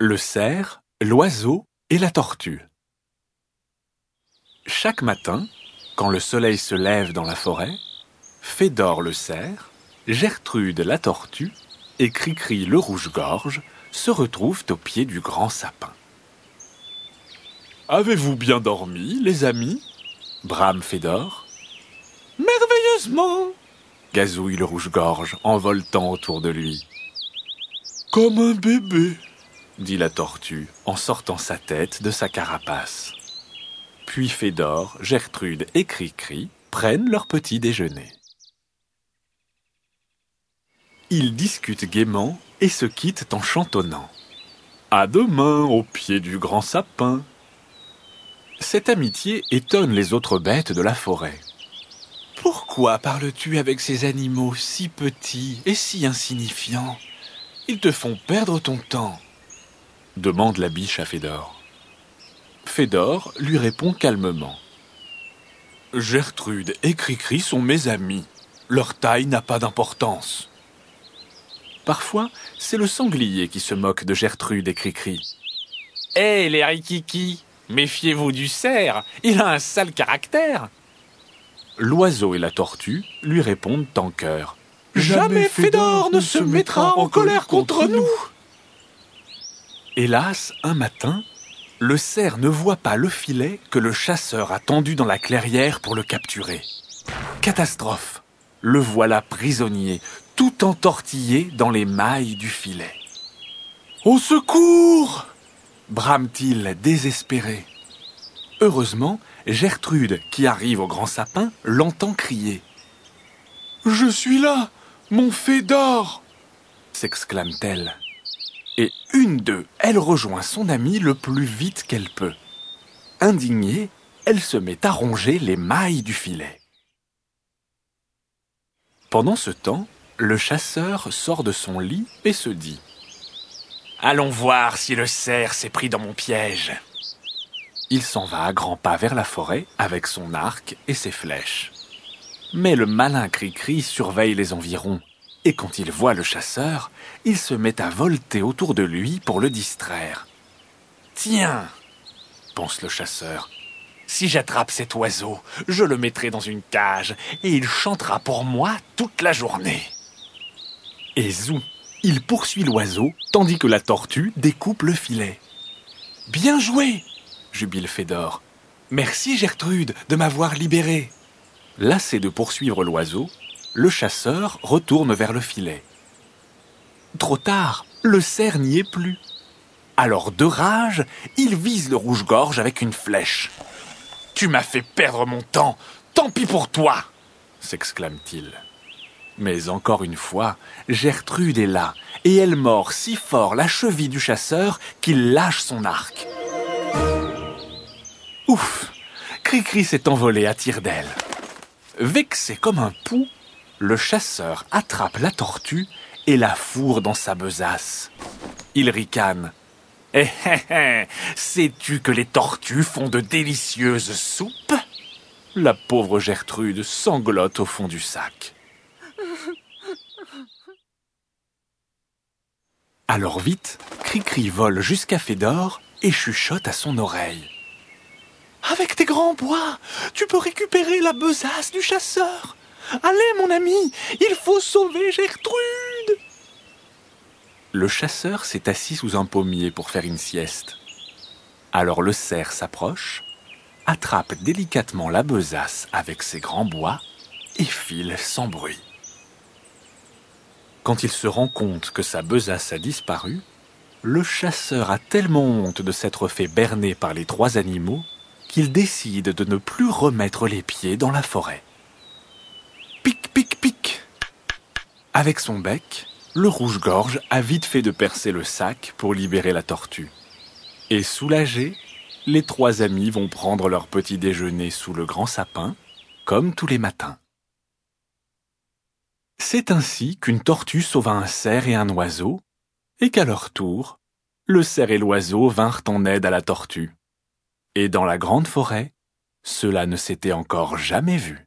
Le cerf, l'oiseau et la tortue. Chaque matin, quand le soleil se lève dans la forêt, Fédor le cerf, Gertrude la tortue et Cricri le rouge-gorge se retrouvent au pied du grand sapin. Avez-vous bien dormi, les amis? brame Fédor. Merveilleusement gazouille le rouge-gorge en voltant autour de lui. Comme un bébé dit la tortue en sortant sa tête de sa carapace. Puis Fédor, Gertrude et Cricri prennent leur petit déjeuner. Ils discutent gaiement et se quittent en chantonnant. À demain au pied du grand sapin. Cette amitié étonne les autres bêtes de la forêt. Pourquoi parles-tu avec ces animaux si petits et si insignifiants? Ils te font perdre ton temps demande la biche à Fédor. Fédor lui répond calmement. Gertrude et Cricri sont mes amis. Leur taille n'a pas d'importance. Parfois, c'est le sanglier qui se moque de Gertrude et Cricri. Hé, les rikiki Méfiez-vous du cerf Il a un sale caractère L'oiseau et la tortue lui répondent en chœur. Jamais Fédor ne se mettra en colère contre nous Hélas, un matin, le cerf ne voit pas le filet que le chasseur a tendu dans la clairière pour le capturer. Catastrophe Le voilà prisonnier, tout entortillé dans les mailles du filet. Au secours brame-t-il désespéré. Heureusement, Gertrude, qui arrive au grand sapin, l'entend crier. Je suis là, mon fait d'or s'exclame-t-elle et une d'eux, elle rejoint son amie le plus vite qu'elle peut. Indignée, elle se met à ronger les mailles du filet. Pendant ce temps, le chasseur sort de son lit et se dit Allons voir si le cerf s'est pris dans mon piège. Il s'en va à grands pas vers la forêt avec son arc et ses flèches. Mais le malin Cricri surveille les environs et quand il voit le chasseur, il se met à volter autour de lui pour le distraire. Tiens, pense le chasseur, si j'attrape cet oiseau, je le mettrai dans une cage et il chantera pour moi toute la journée. Et zou, il poursuit l'oiseau tandis que la tortue découpe le filet. Bien joué, jubile Fédor. Merci Gertrude de m'avoir libéré. Lassé de poursuivre l'oiseau, le chasseur retourne vers le filet. Trop tard, le cerf n'y est plus. Alors de rage, il vise le rouge-gorge avec une flèche. Tu m'as fait perdre mon temps, tant pis pour toi s'exclame-t-il. Mais encore une fois, Gertrude est là, et elle mord si fort la cheville du chasseur qu'il lâche son arc. Ouf Cricri s'est envolé à tire d'aile. Vexé comme un pou, le chasseur attrape la tortue et la fourre dans sa besace. Il ricane. Eh, eh, eh, sais-tu que les tortues font de délicieuses soupes? La pauvre Gertrude sanglote au fond du sac. Alors vite, Cricri vole jusqu'à Fédor et chuchote à son oreille. Avec tes grands bois, tu peux récupérer la besace du chasseur. Allez, mon ami, il faut sauver Gertrude. Le chasseur s'est assis sous un pommier pour faire une sieste. Alors le cerf s'approche, attrape délicatement la besace avec ses grands bois et file sans bruit. Quand il se rend compte que sa besace a disparu, le chasseur a tellement honte de s'être fait berner par les trois animaux qu'il décide de ne plus remettre les pieds dans la forêt. Avec son bec, le rouge-gorge a vite fait de percer le sac pour libérer la tortue. Et soulagés, les trois amis vont prendre leur petit déjeuner sous le grand sapin, comme tous les matins. C'est ainsi qu'une tortue sauva un cerf et un oiseau, et qu'à leur tour, le cerf et l'oiseau vinrent en aide à la tortue. Et dans la grande forêt, cela ne s'était encore jamais vu.